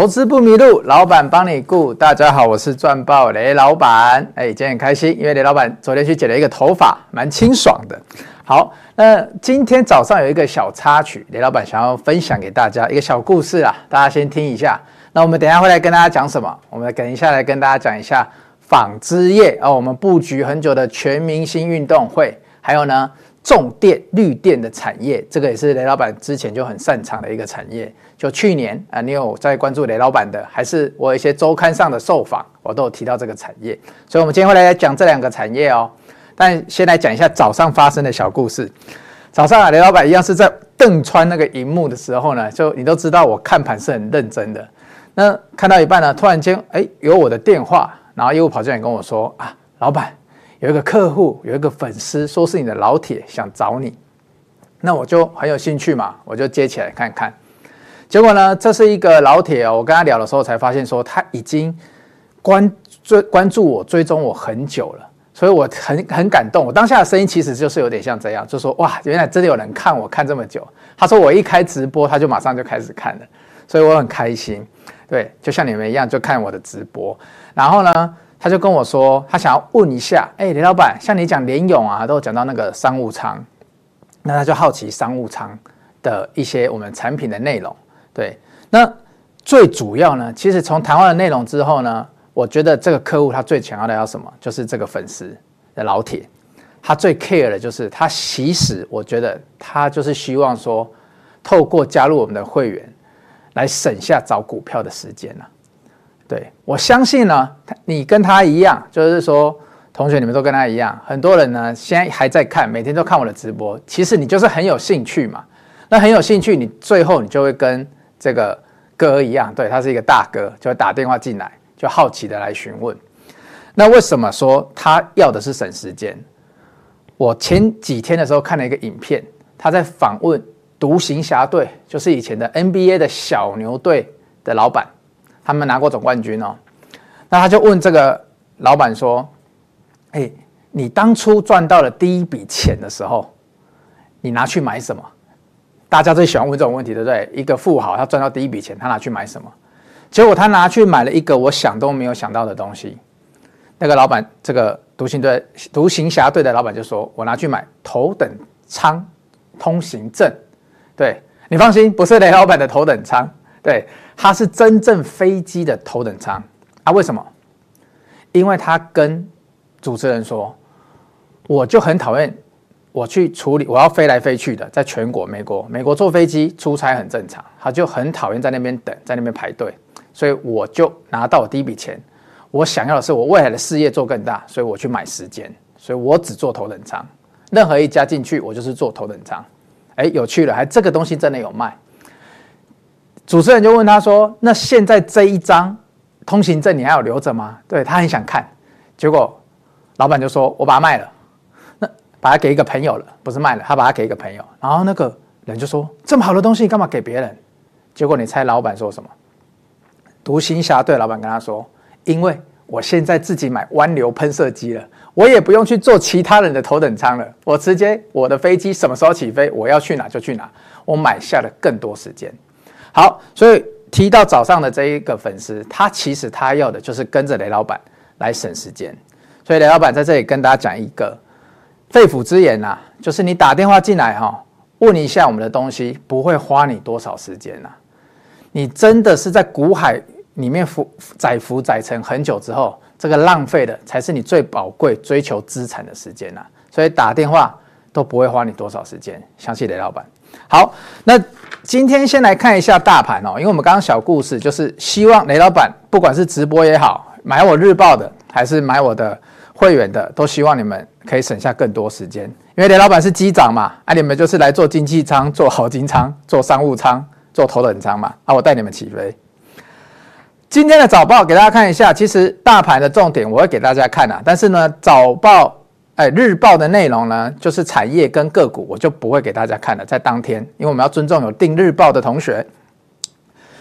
投资不迷路，老板帮你顾。大家好，我是赚爆雷老板。哎，今天很开心，因为雷老板昨天去剪了一个头发，蛮清爽的。好，那今天早上有一个小插曲，雷老板想要分享给大家一个小故事啊，大家先听一下。那我们等下会来跟大家讲什么？我们等一下来跟大家讲一下纺织业啊，我们布局很久的全明星运动会，还有呢。重电绿电的产业，这个也是雷老板之前就很擅长的一个产业。就去年啊，你有在关注雷老板的，还是我一些周刊上的受访，我都有提到这个产业。所以，我们今天会来讲这两个产业哦。但先来讲一下早上发生的小故事。早上啊，雷老板一样是在瞪穿那个荧幕的时候呢，就你都知道我看盘是很认真的。那看到一半呢，突然间，哎，有我的电话，然后业务跑进来跟我说啊，老板。有一个客户，有一个粉丝，说是你的老铁，想找你，那我就很有兴趣嘛，我就接起来看看。结果呢，这是一个老铁哦，我跟他聊的时候才发现说他已经关追关注我、追踪我很久了，所以我很很感动。我当下的声音其实就是有点像这样，就说哇，原来真的有人看我看这么久。他说我一开直播，他就马上就开始看了，所以我很开心。对，就像你们一样，就看我的直播，然后呢，他就跟我说，他想要问一下，哎、欸，雷老板，像你讲联咏啊，都讲到那个商务舱，那他就好奇商务舱的一些我们产品的内容。对，那最主要呢，其实从谈话的内容之后呢，我觉得这个客户他最想要的要什么，就是这个粉丝的老铁，他最 care 的就是他其实我觉得他就是希望说，透过加入我们的会员，来省下找股票的时间了。对，我相信呢，他你跟他一样，就是说，同学你们都跟他一样，很多人呢现在还在看，每天都看我的直播。其实你就是很有兴趣嘛，那很有兴趣，你最后你就会跟这个哥一样，对，他是一个大哥，就会打电话进来，就好奇的来询问。那为什么说他要的是省时间？我前几天的时候看了一个影片，他在访问独行侠队，就是以前的 NBA 的小牛队的老板。他们拿过总冠军哦，那他就问这个老板说：“哎，你当初赚到了第一笔钱的时候，你拿去买什么？”大家最喜欢问这种问题，对不对？一个富豪他赚到第一笔钱，他拿去买什么？结果他拿去买了一个我想都没有想到的东西。那个老板，这个独行队、独行侠队的老板就说：“我拿去买头等舱通行证。”对，你放心，不是雷老板的头等舱。对，他是真正飞机的头等舱啊？为什么？因为他跟主持人说，我就很讨厌我去处理，我要飞来飞去的，在全国美国，美国坐飞机出差很正常，他就很讨厌在那边等，在那边排队，所以我就拿到我第一笔钱，我想要的是我未来的事业做更大，所以我去买时间，所以我只坐头等舱，任何一家进去我就是坐头等舱。哎，有趣了，还这个东西真的有卖。主持人就问他说：“那现在这一张通行证你还有留着吗？”对，他很想看，结果老板就说：“我把它卖了，那把它给一个朋友了，不是卖了，他把它给一个朋友。”然后那个人就说：“这么好的东西，干嘛给别人？”结果你猜老板说什么？独行侠队老板跟他说：“因为我现在自己买湾流喷射机了，我也不用去坐其他人的头等舱了，我直接我的飞机什么时候起飞，我要去哪就去哪，我买下了更多时间。”好，所以提到早上的这一个粉丝，他其实他要的就是跟着雷老板来省时间。所以雷老板在这里跟大家讲一个肺腑之言呐、就是你打电话进来哈，问一下我们的东西，不会花你多少时间呐。你真的是在股海里面浮载浮载沉很久之后，这个浪费的才是你最宝贵追求资产的时间呐。所以打电话都不会花你多少时间，相信雷老板。好，那今天先来看一下大盘哦，因为我们刚刚小故事就是希望雷老板不管是直播也好，买我日报的还是买我的会员的，都希望你们可以省下更多时间，因为雷老板是机长嘛，啊，你们就是来做经济舱、坐豪金舱、坐商务舱、坐头等舱嘛，啊，我带你们起飞。今天的早报给大家看一下，其实大盘的重点我会给大家看啊，但是呢，早报。哎，日报的内容呢，就是产业跟个股，我就不会给大家看了。在当天，因为我们要尊重有订日报的同学。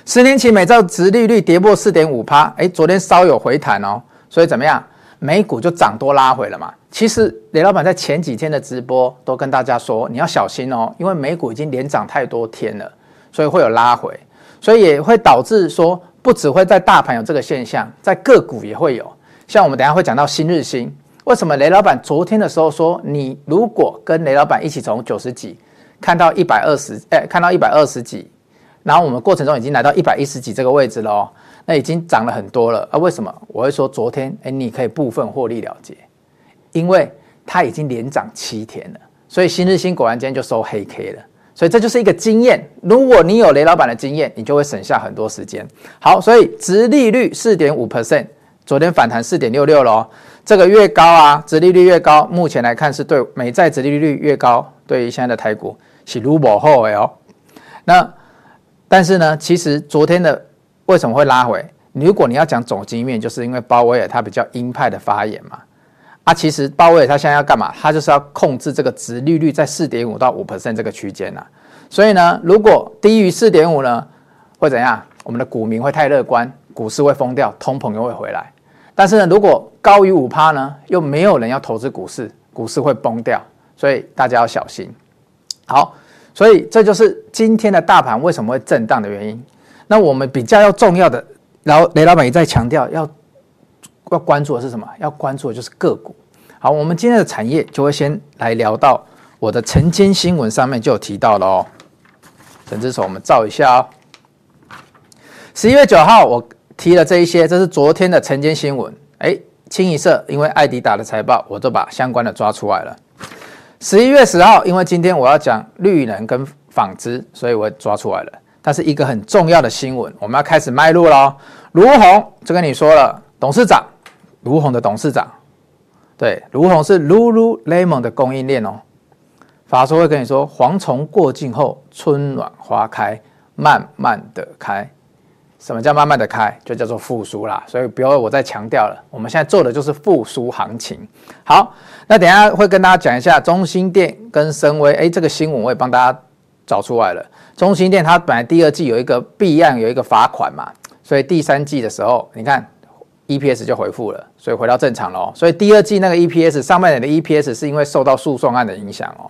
十年期美债殖利率跌破四点五趴，哎，昨天稍有回弹哦，所以怎么样？美股就涨多拉回了嘛。其实雷老板在前几天的直播都跟大家说，你要小心哦，因为美股已经连涨太多天了，所以会有拉回，所以也会导致说不只会在大盘有这个现象，在个股也会有。像我们等下会讲到新日兴，为什么雷老板昨天的时候说，你如果跟雷老板一起从九十几看到一百二十，哎，看到一百二十几，然后我们过程中已经来到一百一十几这个位置了哦，那已经涨了很多了啊？为什么？我会说昨天，哎，你可以部分获利了结，因为它已经连涨七天了，所以新日新果然今天就收黑 K 了。所以这就是一个经验。如果你有雷老板的经验，你就会省下很多时间。好，所以殖利率四点五 percent，昨天反弹四点六六了。这个越高啊，殖利率越高，目前来看是对美债殖利率越高，对于现在的台股是如无后的哦。那但是呢，其实昨天的为什么会拉回？如果你要讲总经面，就是因为鲍威尔他比较鹰派的发言嘛。啊，其实鲍威尔他现在要干嘛？他就是要控制这个殖利率在四点五到五 percent 这个区间呐。所以呢，如果低于四点五呢，会怎样？我们的股民会太乐观，股市会疯掉，通膨又会回来。但是呢，如果高于五趴呢，又没有人要投资股市，股市会崩掉。所以大家要小心。好，所以这就是今天的大盘为什么会震荡的原因。那我们比较要重要的，然后雷老板也在强调要。要关注的是什么？要关注的就是个股。好，我们今天的产业就会先来聊到我的晨间新闻上面就有提到了哦。整只手我们照一下哦。十一月九号我提了这一些，这是昨天的晨间新闻。哎，清一色，因为艾迪达的财报，我都把相关的抓出来了。十一月十号，因为今天我要讲绿能跟纺织，所以我抓出来了。但是一个很重要的新闻，我们要开始迈入了。儒鸿就跟你说了，董事长。儒鸿的董事长，对，儒鸿是 Lululemon 的供应链哦。法说会跟你说，蝗虫过境后，春暖花开，慢慢的开。什么叫慢慢的开？就叫做复苏啦。所以不要我再强调了，我们现在做的就是复苏行情。好，那等下会跟大家讲一下中兴电跟森崴，哎，这个新闻我也帮大家找出来了。中兴电它本来第二季有一个弊案，有一个罚款嘛，所以第三季的时候，你看。EPS 就回复了，所以回到正常了。所以第二季那个 EPS 上半年的 EPS 是因为受到诉讼案的影响哦。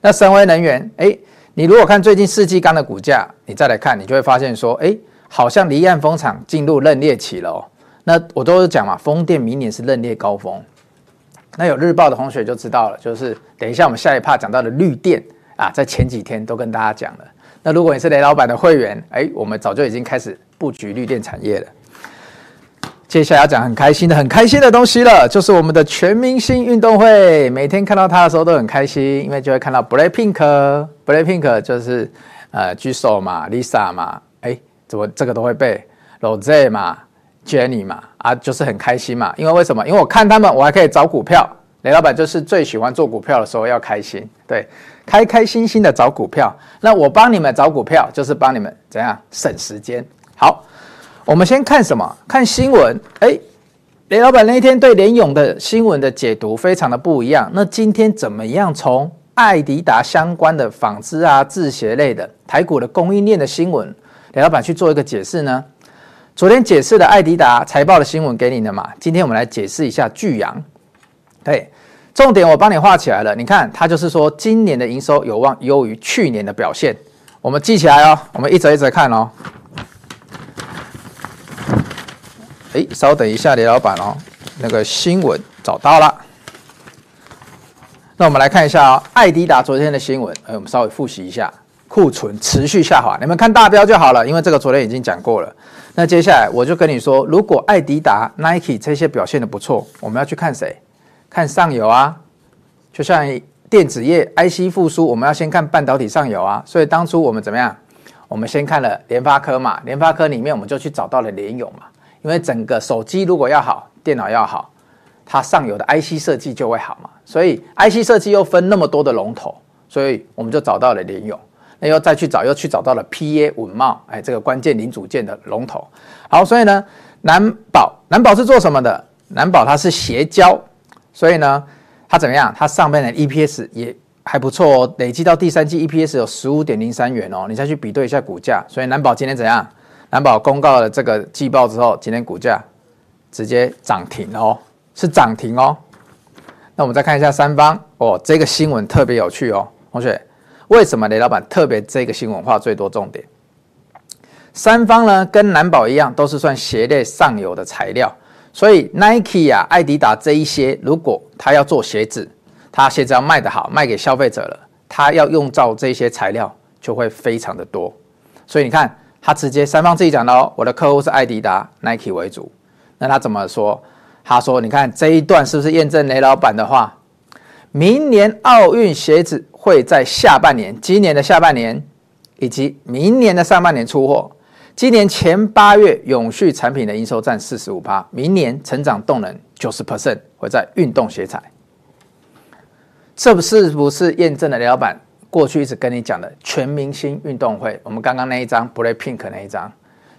那森威能源，哎，你如果看最近四季钢的股价，你再来看，你就会发现说，哎，好像离岸风场进入认列期了哦。那我都是讲嘛，风电明年是认列高峰。那有日报的同学就知道了，就是等一下我们下一趴讲到的绿电啊，在前几天都跟大家讲了。那如果你是雷老板的会员，哎，我们早就已经开始布局绿电产业了。接下来要讲很开心的、很开心的东西了，就是我们的全明星运动会。每天看到它的时候都很开心，因为就会看到 Blackpink，Blackpink 就是呃 Jisoo 嘛、Lisa 嘛，怎么这个都会背 Rose 嘛、Jenny 嘛，啊，就是很开心嘛。因为为什么？因为我看他们，我还可以找股票。雷老板就是最喜欢做股票的时候要开心，对，开开心心的找股票。那我帮你们找股票，就是帮你们怎样省时间。好。我们先看什么？看新闻。哎，雷老板那一天对联咏的新闻的解读非常的不一样。那今天怎么样从爱迪达相关的纺织啊、制鞋类的台股的供应链的新闻，雷老板去做一个解释呢？昨天解释的爱迪达财报的新闻给你的嘛？今天我们来解释一下巨阳。对，重点我帮你画起来了。你看，它就是说今年的营收有望优于去年的表现。我们记起来哦，我们一则一则看哦。哎，稍等一下，雷老板哦，那个新闻找到了。那我们来看一下哦，爱迪达昨天的新闻，哎，我们稍微复习一下，库存持续下滑，你们看大标就好了，因为这个昨天已经讲过了。那接下来我就跟你说，如果爱迪达、Nike 这些表现的不错，我们要去看谁？看上游啊，就像电子业 IC 复苏，我们要先看半导体上游啊。所以当初我们怎么样？我们先看了联发科嘛，联发科里面我们就去找到了联咏嘛。因为整个手机如果要好，电脑要好，它上游的 IC 设计就会好嘛。所以 IC 设计又分那么多的龙头，所以我们就找到了联咏。那又再去找，又去找到了 PA 稳懋，哎，这个关键零组件的龙头。好，所以呢，南宝，南宝是做什么的？南宝它是矽胶，所以呢，它怎么样？它上面的 EPS 也还不错哦，累计到第三季 EPS 有十五点零三元哦。你再去比对一下股价，所以南宝今天怎样？南宝公告了这个季报之后，今天股价直接涨停哦，是涨停哦。那我们再看一下三方哦，这个新闻特别有趣哦，同学，为什么雷老板特别这个新闻画最多重点？三方呢跟南宝一样，都是算鞋类上游的材料，所以 Nike 啊、爱迪达这一些，如果他要做鞋子，他鞋子要卖得好，卖给消费者了，他要用到这些材料就会非常的多。所以你看，他直接三方自己讲的哦，我的客户是爱迪达、Nike 为主。那他怎么说？他说：“你看这一段是不是验证雷老板的话？明年奥运鞋子会在下半年，今年的下半年以及明年的上半年出货。今年前八月永续产品的营收占四十五趴，明年成长动能九十 percent 会在运动鞋材。这不是不是验证了雷老板过去一直跟你讲的全明星运动会？我们刚刚那一张 BLACKPINK 那一张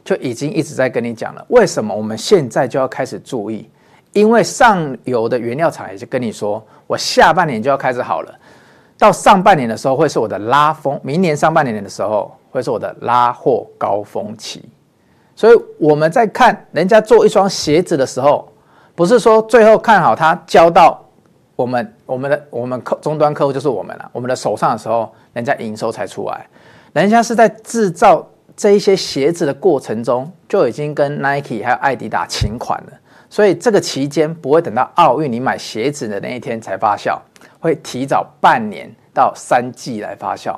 就已经一直在跟你讲了。为什么我们现在就要开始注意？”因为上游的原料厂也就跟你说，我下半年就要开始好了，到上半年的时候会是我的拉风，明年上半年的时候会是我的拉货高峰期。所以我们在看人家做一双鞋子的时候，不是说最后看好它交到我们我们的我们客终端客户就是我们了，我们的手上的时候，人家营收才出来，人家是在制造这一些鞋子的过程中就已经跟 Nike 还有艾迪达请款了。所以这个期间不会等到奥运你买鞋子的那一天才发酵，会提早半年到三季来发酵。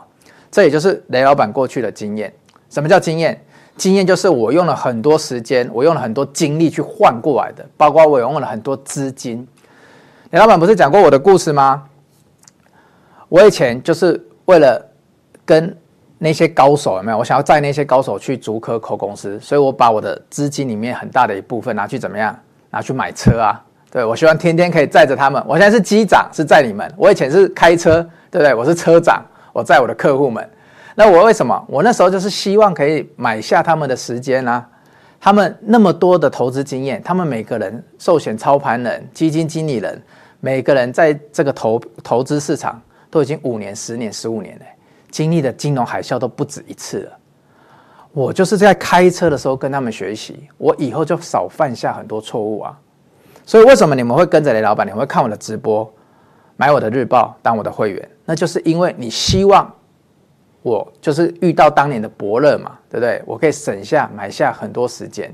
这也就是雷老板过去的经验。什么叫经验？经验就是我用了很多时间，我用了很多精力去换过来的，包括我用了很多资金。雷老板不是讲过我的故事吗？我以前就是为了跟那些高手有没有？我想要载那些高手去竹科扣公司，所以我把我的资金里面很大的一部分拿去怎么样？拿去买车啊！对，我希望天天可以载着他们。我现在是机长，是载你们。我以前是开车，对不对？我是车长，我载我的客户们。那我为什么？我那时候就是希望可以买下他们的时间啊。他们那么多的投资经验，他们每个人寿险操盘人、基金经理人，每个人在这个投投资市场都已经五年、十年、十五年了，经历的金融海啸都不止一次了。我就是在开车的时候跟他们学习，我以后就少犯下很多错误啊。所以为什么你们会跟着雷老板，你们会看我的直播，买我的日报，当我的会员？那就是因为你希望我就是遇到当年的伯乐嘛，对不对？我可以省下买下很多时间，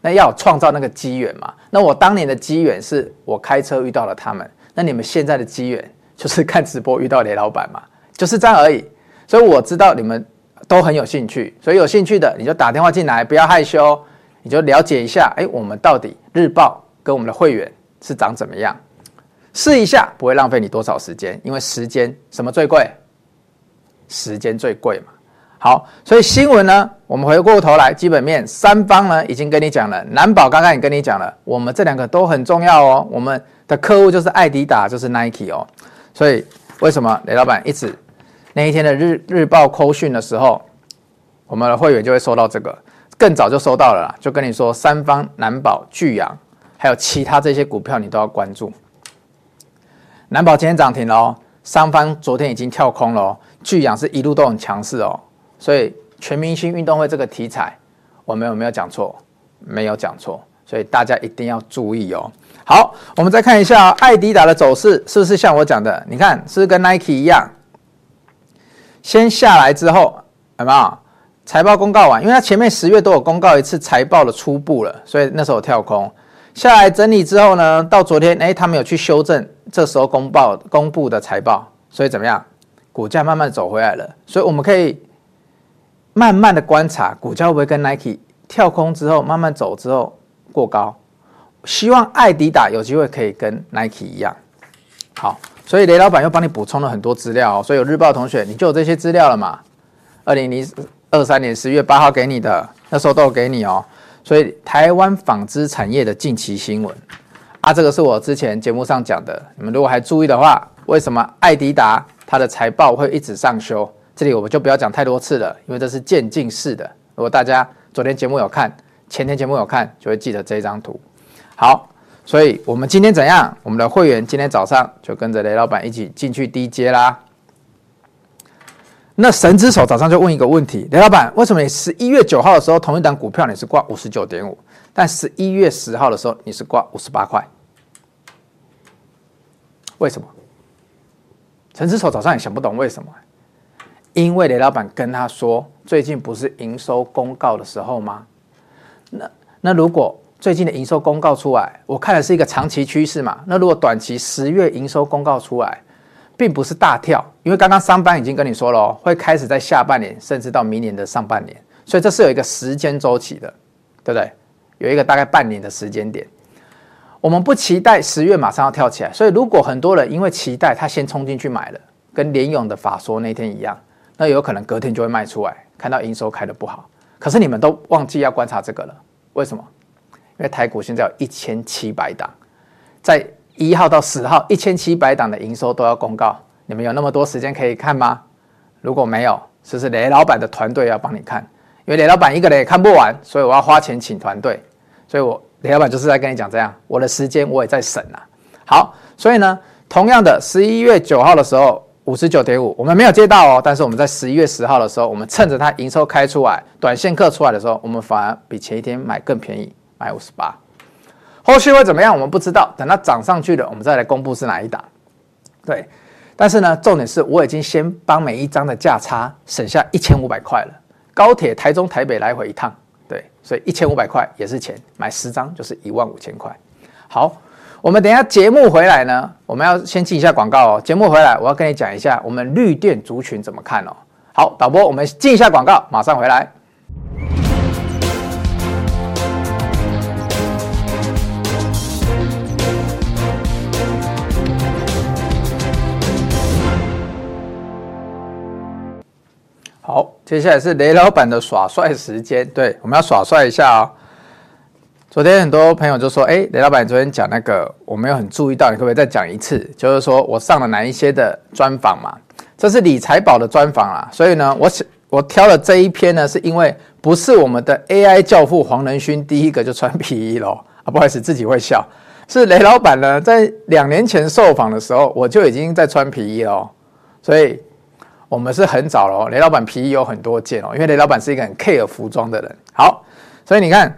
那要创造那个机缘嘛。那我当年的机缘是我开车遇到了他们，那你们现在的机缘就是看直播遇到雷老板嘛，就是这样而已。所以我知道你们。都很有兴趣，所以有兴趣的你就打电话进来，不要害羞，你就了解一下，哎，我们到底日报跟我们的会员是长怎么样？试一下，不会浪费你多少时间，因为时间什么最贵？时间最贵嘛。好，所以新闻呢，我们回过头来，基本面三方呢已经跟你讲了，南宝刚刚也跟你讲了，我们这两个都很重要哦，我们的客户就是爱迪达，就是 Nike 哦，所以为什么雷老板一直？那一天的日日报扣讯的时候，我们的会员就会收到这个，更早就收到了啦，就跟你说三方、南宝、巨阳，还有其他这些股票你都要关注。南宝今天涨停了哦，三方昨天已经跳空了哦，巨阳是一路都很强势哦，所以全明星运动会这个题材，我们有没有讲错？没有讲错，所以大家一定要注意哦。好，我们再看一下爱迪达的走势，是不是像我讲的？你看，是不是跟 Nike 一样？先下来之后，有没有财报公告完？因为它前面十月都有公告一次财报的初步了，所以那时候跳空下来整理之后呢，到昨天，哎，他们有去修正，这时候公报公布的财报，所以怎么样？股价慢慢走回来了。所以我们可以慢慢的观察股价会不会跟 Nike 跳空之后慢慢走之后过高。希望爱迪达有机会可以跟 Nike 一样好。所以雷老板又帮你补充了很多资料，所以有日报同学你就有这些资料了嘛？二零零二三年十月八号给你的，那时候都有给你哦。所以台湾纺织产业的近期新闻啊，这个是我之前节目上讲的，你们如果还注意的话，为什么爱迪达它的财报会一直上修？这里我们就不要讲太多次了，因为这是渐进式的。如果大家昨天节目有看，前天节目有看，就会记得这张图。好。所以，我们今天怎样？我们的会员今天早上就跟着雷老板一起进去低接啦。那神之手早上就问一个问题：雷老板，为什么你十一月九号的时候同一档股票你是挂五十九点五，但十一月十号的时候你是挂五十八块？为什么？神之手早上也想不懂为什么？因为雷老板跟他说，最近不是营收公告的时候吗？那那如果最近的营收公告出来，我看的是一个长期趋势嘛。那如果短期十月营收公告出来，并不是大跳，因为刚刚上班已经跟你说了哦，会开始在下半年，甚至到明年的上半年，所以这是有一个时间周期的，对不对？有一个大概半年的时间点。我们不期待十月马上要跳起来，所以如果很多人因为期待，他先冲进去买了，跟联勇的法说那天一样，那有可能隔天就会卖出来，看到营收开的不好。可是你们都忘记要观察这个了，为什么？因为台股现在有一千七百档，在一号到十号，一千七百档的营收都要公告，你们有那么多时间可以看吗？如果没有，是不是雷老板的团队要帮你看？因为雷老板一个人也看不完，所以我要花钱请团队。所以我雷老板就是在跟你讲这样，我的时间我也在省啊。好，所以呢，同样的十一月九号的时候五十九点五，我们没有接到哦，但是我们在十一月十号的时候，我们趁着它营收开出来，短线客出来的时候，我们反而比前一天买更便宜。买五十八，后续会怎么样？我们不知道。等它涨上去了，我们再来公布是哪一档。对，但是呢，重点是我已经先帮每一张的价差省下一千五百块了。高铁台中台北来回一趟，对，所以一千五百块也是钱。买十张就是一万五千块。好，我们等下节目回来呢，我们要先进一下广告哦。节目回来，我要跟你讲一下我们绿电族群怎么看哦。好，导播，我们进一下广告，马上回来。接下来是雷老板的耍帅时间。对，我们要耍帅一下哦。昨天很多朋友就说：“哎，雷老板，昨天讲那个我没有很注意到，你可不可以再讲一次？就是说我上了哪一些的专访嘛？这是理财宝的专访啦。所以呢，我我挑了这一篇呢，是因为不是我们的 AI 教父黄仁勋第一个就穿皮衣咯。啊，不好意思，自己会笑。是雷老板呢，在两年前受访的时候，我就已经在穿皮衣了，所以。我们是很早了，雷老板皮衣有很多件哦，因为雷老板是一个很 care 服装的人。好，所以你看，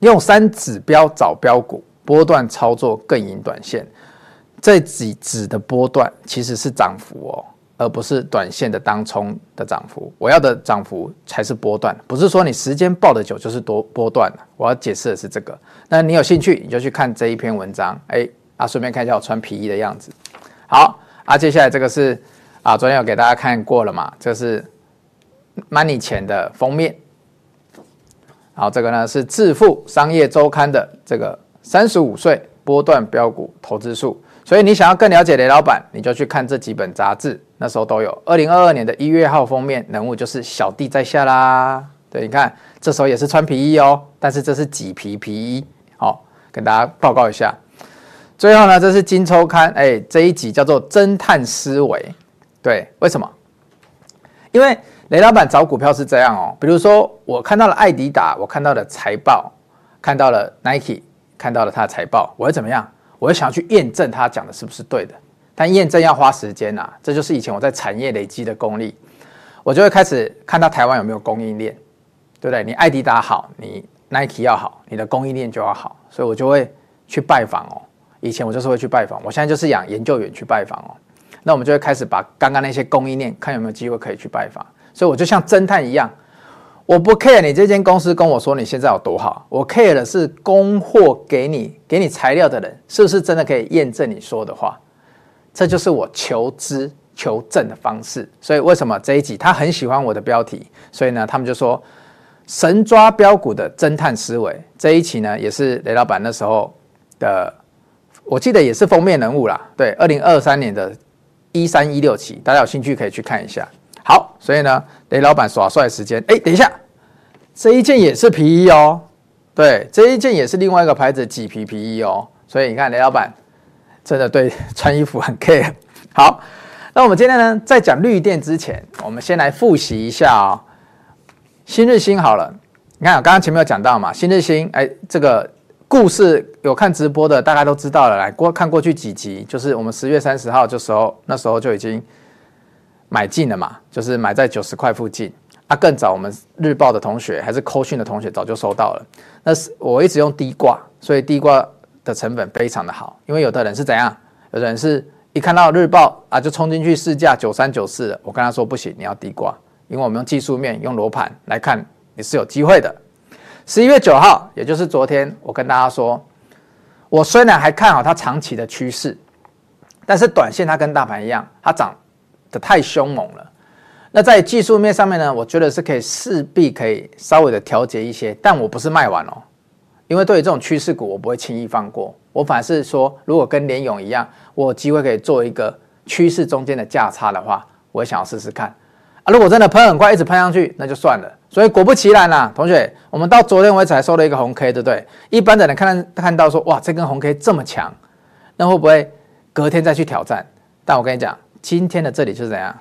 用三指标找标股，波段操作更赢短线。这几指的波段其实是涨幅哦，而不是短线的当冲的涨幅。我要的涨幅才是波段，不是说你时间报的久就是多波段。我要解释的是这个。那你有兴趣，你就去看这一篇文章。哎，啊，顺便看一下我穿皮衣的样子。好，啊，接下来这个是。啊，昨天有给大家看过了嘛？这是 Money 钱的封面。好，这个呢是致富商业周刊的这个三十五岁波段标股投资术。所以你想要更了解雷老板，你就去看这几本杂志，那时候都有。二零二二年的一月号封面人物就是小弟在下啦。对，你看这时候也是穿皮衣哦，但是这是麂皮皮衣。好，跟大家报告一下。最后呢，这是金周刊，哎，这一集叫做侦探思维。对，为什么？因为雷老板找股票是这样哦，比如说我看到了艾迪达，我看到了财报，看到了 Nike，看到了他的财报，我会怎么样？我会想要去验证他讲的是不是对的，但验证要花时间呐，这就是以前我在产业累积的功力，我就会开始看到台湾有没有供应链，对不对？你艾迪达好，你 Nike 要好，你的供应链就要好，所以我就会去拜访哦。以前我就是会去拜访，我现在就是养研究员去拜访哦。那我们就会开始把刚刚那些供应链，看有没有机会可以去拜访。所以我就像侦探一样，我不 care 你这间公司跟我说你现在有多好，我 care 的是供货给你、给你材料的人是不是真的可以验证你说的话。这就是我求知求证的方式。所以为什么这一集他很喜欢我的标题？所以呢，他们就说神抓标股的侦探思维。这一期呢，也是雷老板那时候的，我记得也是封面人物啦。对，二零二三年的。一三一六期，大家有兴趣可以去看一下。好，所以呢，雷老板耍帅时间，哎，等一下，这一件也是皮衣哦。对，这一件也是另外一个牌子麂皮皮衣哦。所以你看，雷老板真的对穿衣服很 care。好，那我们今天呢，在讲绿电之前，我们先来复习一下哦。新日新好了，你看，刚刚前面有讲到嘛，新日新，哎，这个。故事有看直播的，大家都知道了。来过看过去几集，就是我们十月三十号，这时候那时候就已经买进了嘛，就是买在九十块附近。啊，更早我们日报的同学还是扣讯的同学早就收到了。那是我一直用低挂，所以低挂的成本非常的好。因为有的人是怎样？有的人是一看到日报啊，就冲进去试价九三九四。我跟他说不行，你要低挂，因为我们用技术面用罗盘来看，你是有机会的。十一月九号，也就是昨天，我跟大家说，我虽然还看好它长期的趋势，但是短线它跟大盘一样，它涨得太凶猛了。那在技术面上面呢，我觉得是可以势必可以稍微的调节一些，但我不是卖完哦，因为对于这种趋势股，我不会轻易放过。我反而是说，如果跟联咏一样，我有机会可以做一个趋势中间的价差的话，我也想要试试看啊。如果真的喷很快，一直喷上去，那就算了。所以果不其然啦、同学，我们到昨天为止还收了一个红 K，对不对？一般的人看看到说，哇，这根红 K 这么强，那会不会隔天再去挑战？但我跟你讲，今天的这里是怎样？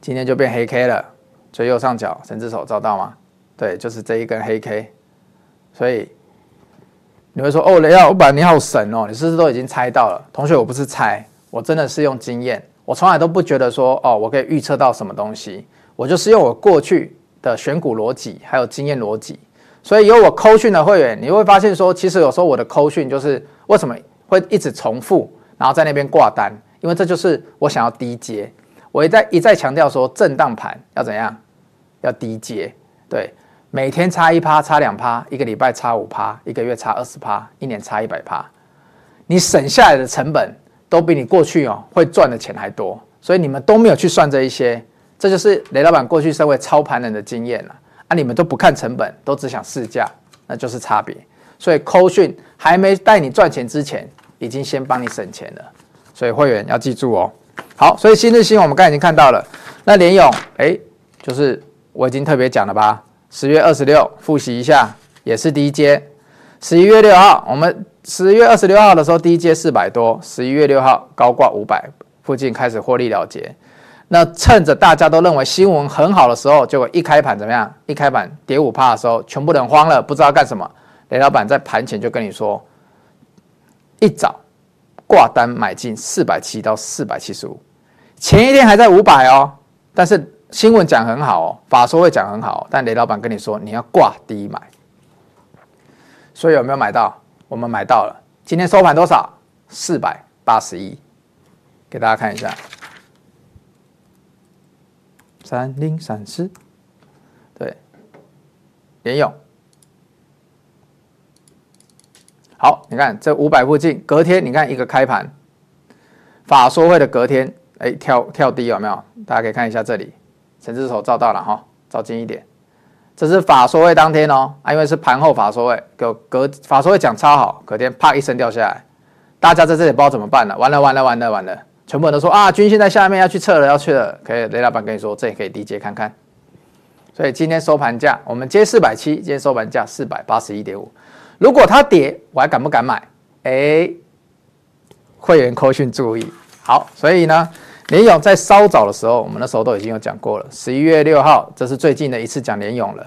今天就变黑 K 了，最右上角神之手照到吗？对，就是这一根黑 K，所以你会说哦，雷老板你好神哦，你是不是都已经猜到了？同学，我不是猜，我真的是用经验，我从来都不觉得说哦，我可以预测到什么东西，我就是用我过去的选股逻辑还有经验逻辑，所以有我扣讯的会员，你会发现说，其实有时候我的扣讯就是为什么会一直重复，然后在那边挂单，因为这就是我想要低接，我一再一再强调说，震荡盘要怎样，要低接，对。每天差一趴，差两趴，一个礼拜差五趴，一个月差二十趴，一年差一百趴，你省下来的成本都比你过去哦会赚的钱还多，所以你们都没有去算这一些，这就是雷老板过去身为操盘人的经验了啊！你们都不看成本，都只想试价，那就是差别。所以扣讯还没带你赚钱之前，已经先帮你省钱了，所以会员要记住哦。好，所以新日新我们刚才已经看到了，那联勇哎，就是我已经特别讲了吧。十月二十六，复习一下，也是低阶。十一月六号，我们十月二十六号的时候低接四百多，十一月六号高挂五百附近开始获利了结。那趁着大家都认为新闻很好的时候，结果一开盘怎么样？一开盘跌五趴的时候，全部人慌了，不知道干什么。雷老板在盘前就跟你说，一早挂单买进四百七到四百七十五，前一天还在五百哦，但是。新闻讲很好哦，法说会讲很好，但雷老板跟你说你要挂低买，所以有没有买到？我们买到了。今天收盘多少？四百八十一，给大家看一下，三零三四，对，联用。好，你看这五百附近，隔天你看一个开盘，法说会的隔天，哎，跳跳低有没有？大家可以看一下这里。神之手照到了哈，照近一点。这是法说会当天哦，啊，因为是盘后法说会，隔隔法说会讲超好，隔天啪一声掉下来，大家在这里不知道怎么办了，完了完了完了完了，全部人都说啊，均线在下面要去测了要去了，可以雷老板跟你说，这也可以低接看看。所以今天收盘价我们接四百七，今天收盘价四百八十一点五。如果它跌，我还敢不敢买？哎，会员扣讯注意，好，所以呢。联勇在稍早的时候，我们那时候都已经有讲过了。十一月六号，这是最近的一次讲联勇了。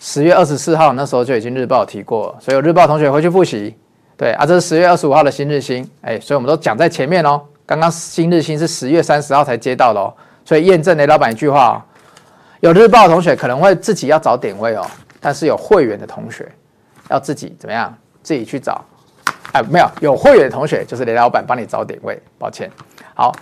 十月二十四号那时候就已经日报提过了，所以有日报同学回去复习。对啊，这是十月二十五号的新日兴，哎，所以我们都讲在前面哦。刚刚新日兴是十月三十号才接到的哦，所以验证雷老板一句话哦，有日报的同学可能会自己要找点位哦，但是有会员的同学要自己怎么样？自己去找。哎，没有，有会员的同学就是雷老板帮你找点位。抱歉，好。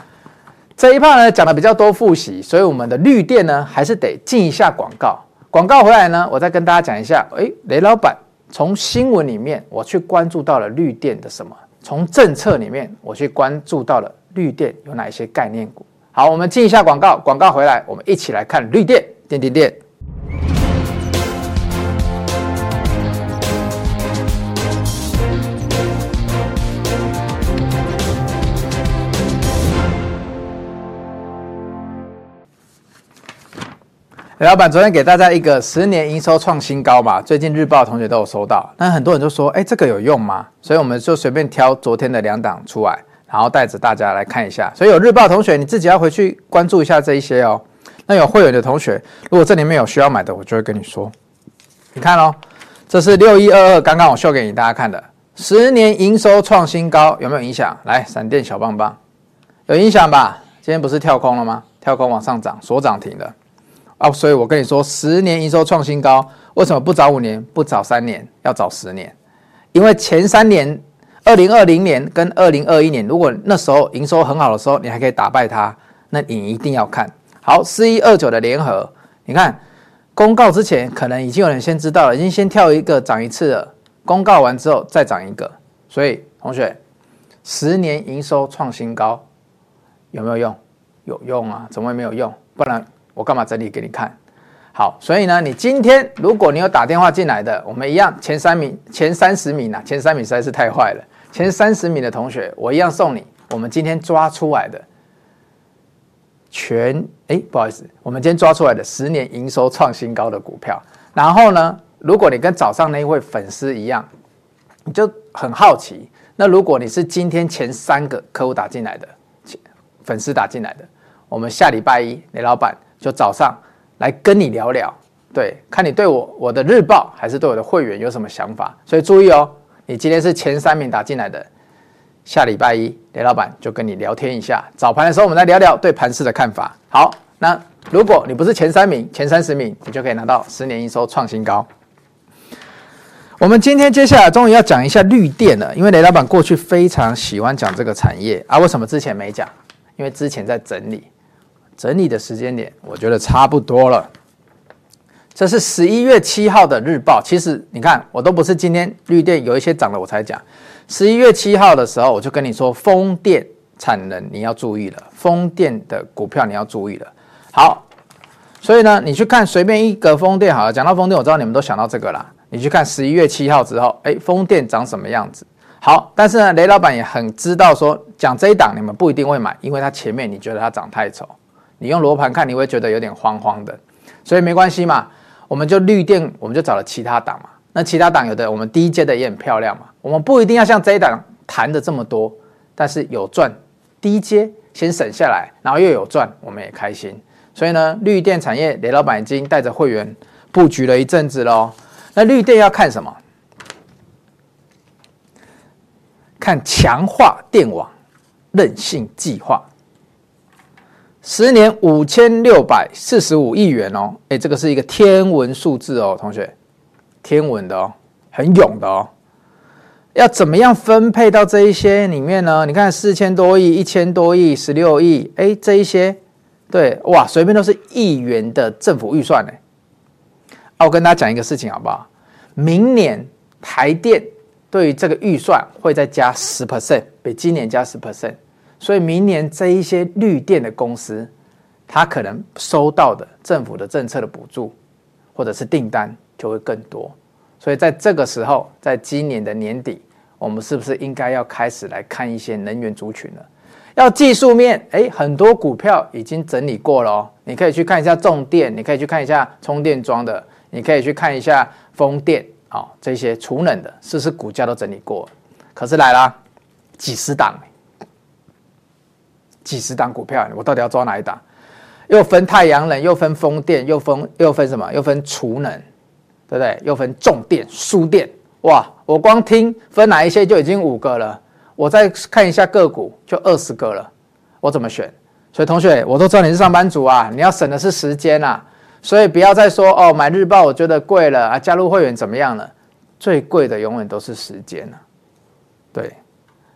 这一趴呢讲的比较多复习，所以我们的绿电呢还是得进一下广告。广告回来呢，我再跟大家讲一下。诶，雷老板从新闻里面我去关注到了绿电的什么？从政策里面我去关注到了绿电有哪一些概念股？好，我们进一下广告。广告回来，我们一起来看绿电，电电电。老板昨天给大家一个十年营收创新高嘛，最近日报同学都有收到，但很多人就说，哎，这个有用吗？所以我们就随便挑昨天的两档出来，然后带着大家来看一下。所以有日报同学，你自己要回去关注一下这一些哦。那有会员的同学，如果这里面有需要买的，我就会跟你说。你看哦，这是六一二二，刚刚我秀给你大家看的，十年营收创新高，有没有影响？来，闪电小棒棒，有影响吧？今天不是跳空了吗？跳空往上涨，锁涨停的。啊，所以我跟你说，十年营收创新高，为什么不早五年，不早三年，要早十年？因为前三年，二零二零年跟二零二一年，如果那时候营收很好的时候，你还可以打败它，那你一定要看好四一二九的联合。你看公告之前，可能已经有人先知道了，已经先跳一个涨一次了。公告完之后再涨一个，所以同学，十年营收创新高有没有用？有用啊，怎么会没有用？不然我干嘛整理给你看？好，所以呢，你今天如果你有打电话进来的，我们一样前三名、前三十名啊，前三名实在是太坏了。前三十名的同学，我一样送你。我们今天抓出来的全，哎，不好意思，我们今天抓出来的十年营收创新高的股票。然后呢，如果你跟早上那一位粉丝一样，你就很好奇，那如果你是今天前三个客户打进来的，粉丝打进来的，我们下礼拜一，雷老板就早上。来跟你聊聊，对，看你对我我的日报还是对我的会员有什么想法，所以注意哦，你今天是前三名打进来的，下礼拜一雷老板就跟你聊天一下，早盘的时候我们来聊聊对盘市的看法。好，那如果你不是前三名，前三十名，你就可以拿到十年营收创新高。我们今天接下来终于要讲一下绿电了，因为雷老板过去非常喜欢讲这个产业啊，为什么之前没讲？因为之前在整理。整理的时间点，我觉得差不多了。这是十一月七号的日报。其实你看，我都不是今天绿电有一些涨了我才讲。十一月七号的时候，我就跟你说，风电产能你要注意了，风电的股票你要注意了。好，所以呢，你去看随便一个风电好了。讲到风电，我知道你们都想到这个啦。你去看十一月七号之后，哎，风电长什么样子？好，但是呢，雷老板也很知道说，讲这一档你们不一定会买，因为它前面你觉得它长太丑。你用罗盘看，你会觉得有点慌慌的，所以没关系嘛，我们就绿电，我们就找了其他档嘛。那其他档有的我们低阶的也很漂亮嘛，我们不一定要像这一档谈的这么多，但是有赚低阶先省下来，然后又有赚，我们也开心。所以呢，绿电产业雷老板已经带着会员布局了一阵子喽。那绿电要看什么？看强化电网韧性计划。十年五千六百四十五亿元哦，哎，这个是一个天文数字哦，同学，天文的哦，很勇的哦。要怎么样分配到这一些里面呢？你看四千多亿、一千多亿、十六亿，哎，这一些，对，哇，随便都是亿元的政府预算呢。啊，我跟大家讲一个事情好不好？明年台电对于这个预算会再加十 percent，比今年加十 percent。所以明年这一些绿电的公司，它可能收到的政府的政策的补助，或者是订单就会更多。所以在这个时候，在今年的年底，我们是不是应该要开始来看一些能源族群了？要技术面，诶，很多股票已经整理过了哦。你可以去看一下重电，你可以去看一下充电桩的，你可以去看一下风电啊、哦，这些储能的，是不是股价都整理过？可是来了，几十档。几十档股票，我到底要抓哪一档？又分太阳能，又分风电，又分又分什么？又分储能，对不对？又分重电、输电。哇！我光听分哪一些就已经五个了。我再看一下个股，就二十个了。我怎么选？所以同学，我都知道你是上班族啊，你要省的是时间啊。所以不要再说哦，买日报我觉得贵了啊，加入会员怎么样了？最贵的永远都是时间啊。对。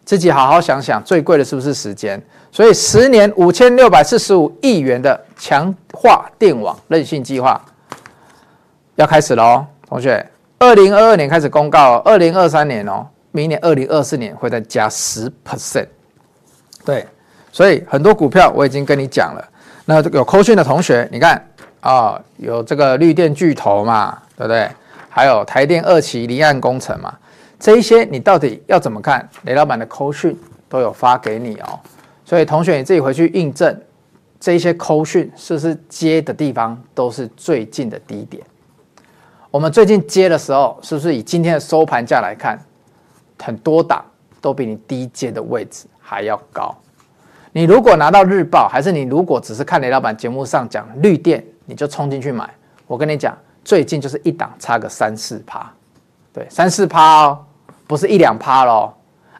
自己好好想想，最贵的是不是时间？所以十年五千六百四十五亿元的强化电网韧性计划要开始了哦，同学，二零二二年开始公告，二零二三年哦，明年二零二四年会再加十 percent。对，所以很多股票我已经跟你讲了。那有扣讯的同学，你看啊、有这个绿电巨头嘛，对不对？还有台电二期离岸工程嘛。这一些你到底要怎么看？雷老板的扣讯都有发给你哦，所以同学你自己回去印证，这一些扣讯是不是接的地方都是最近的低点？我们最近接的时候，是不是以今天的收盘价来看，很多档都比你低接的位置还要高？你如果拿到日报，还是你如果只是看雷老板节目上讲绿电，你就冲进去买？我跟你讲，最近就是一档差个三四趴，对，三四趴哦。不是一两趴喽，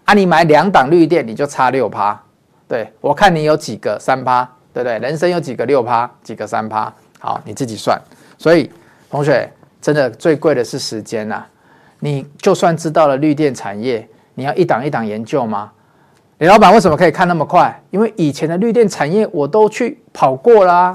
啊，你买两档绿电，你就差六趴。对，我看你有几个三趴，对不对？人生有几个六趴，几个三趴，好，你自己算。所以同学，真的最贵的是时间呐、你就算知道了绿电产业，你要一档一档研究吗？李老板为什么可以看那么快？因为以前的绿电产业我都去跑过啦、啊，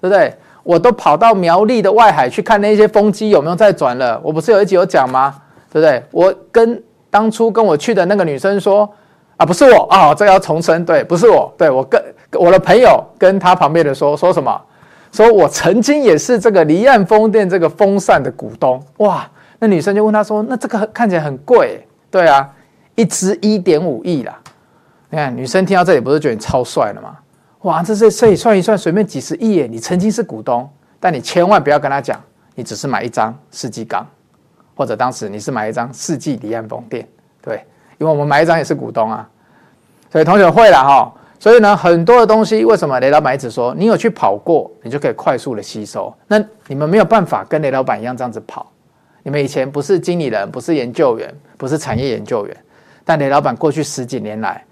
对不对？我都跑到苗栗的外海去看那些风机有没有在转了。我不是有一集有讲吗？对不对？我跟当初跟我去的那个女生说啊，不是我啊、哦，这要重申，对，不是我，对我跟我的朋友跟他旁边的说说什么？说我曾经也是这个离岸风电这个风扇的股东。哇，那女生就问他说，那这个看起来很贵，对啊，一支一点五亿啦。你看，女生听到这里不是觉得你超帅了吗？哇，这这这里算一算，随便几十亿耶！你曾经是股东，但你千万不要跟他讲，你只是买一张世纪钢，或者当时你是买一张世纪离岸风电，对，因为我们买一张也是股东啊。所以同学会了哈，所以呢，很多的东西为什么雷老板一直说，你有去跑过，你就可以快速的吸收。那你们没有办法跟雷老板一样这样子跑，你们以前不是经理人，不是研究员，不是产业研究员，但雷老板过去十几年来。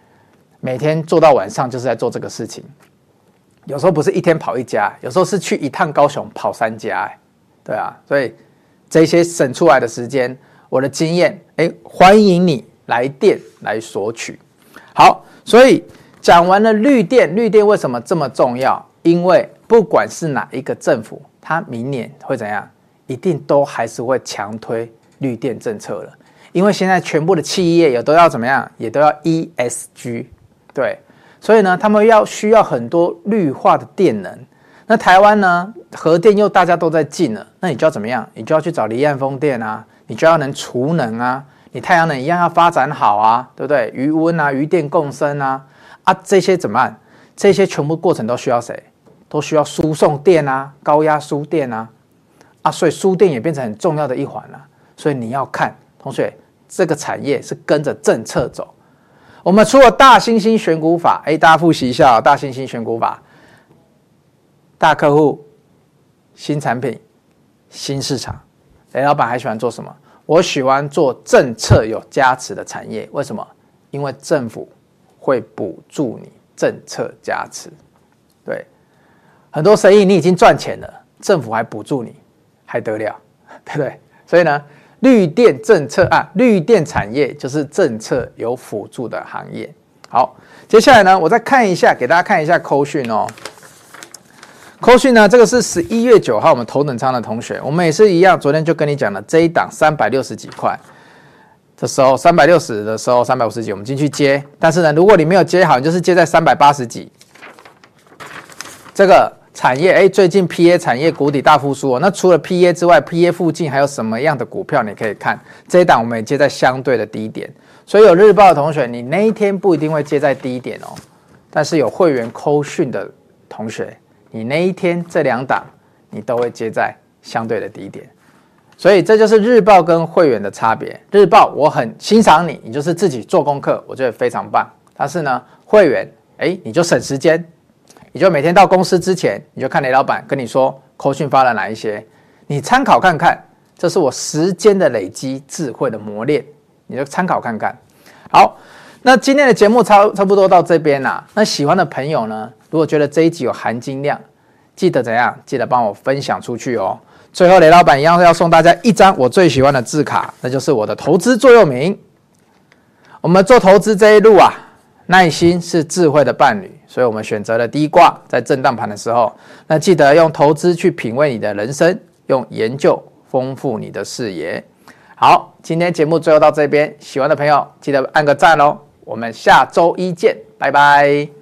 每天做到晚上就是在做这个事情，有时候不是一天跑一家，有时候是去一趟高雄跑三家，对啊，所以这些省出来的时间，我的经验，哎，欢迎你来电来索取。好，所以讲完了绿电，绿电为什么这么重要？因为不管是哪一个政府，它明年会怎样，一定都还是会强推绿电政策了。因为现在全部的企业也都要怎么样，也都要 ESG。对，所以呢，他们要需要很多绿化的电能。那台湾呢，核电又大家都在进了，那你就要怎么样？你就要去找离岸风电啊，你就要能储能啊，你太阳能一样要发展好啊，对不对？余温啊，余电共生啊，啊，这些怎么办？这些全部过程都需要谁？都需要输送电啊，高压输电啊，啊，所以输电也变成很重要的一环了。所以你要看，同学，这个产业是跟着政策走。我们除了大猩猩选股法，哎，大家复习一下大猩猩选股法。大客户、新产品、新市场。雷老板还喜欢做什么？我喜欢做政策有加持的产业。为什么？因为政府会补助你，政策加持。对，很多生意你已经赚钱了，政府还补助你，还得了，对不对？所以呢。绿电政策啊，绿电产业就是政策有辅助的行业。好，接下来呢，我再看一下，给大家看一下扣讯哦。扣讯呢，这个是十一月九号我们头等舱的同学，我们也是一样，昨天就跟你讲了这一档三百六十几块的时候，三百六十的时候三百五十几，我们进去接。但是呢，如果你没有接好，你就是接在三百八十几，这个。产业哎，最近 PA 产业谷底大复苏哦。那除了 PA 之外，PA 附近还有什么样的股票？你可以看这一档，我们也接在相对的低点。所以有日报的同学，你那一天不一定会接在低点哦。但是有会员扣讯的同学，你那一天这两档你都会接在相对的低点。所以这就是日报跟会员的差别。日报我很欣赏你，你就是自己做功课，我觉得非常棒。但是呢，会员哎，你就省时间。你就每天到公司之前，你就看雷老板跟你说扣讯发了哪一些，你参考看看，这是我时间的累积、智慧的磨练，你就参考看看。好，那今天的节目差差不多到这边啦。那喜欢的朋友呢，如果觉得这一集有含金量，记得怎样？记得帮我分享出去哦。最后，雷老板一样要送大家一张我最喜欢的字卡，那就是我的投资座右铭。我们做投资这一路啊，耐心是智慧的伴侣。所以我们选择了低挂，在震荡盘的时候，那记得用投资去品味你的人生，用研究丰富你的视野。好，今天节目最后到这边，喜欢的朋友记得按个赞哦。我们下周一见，拜拜。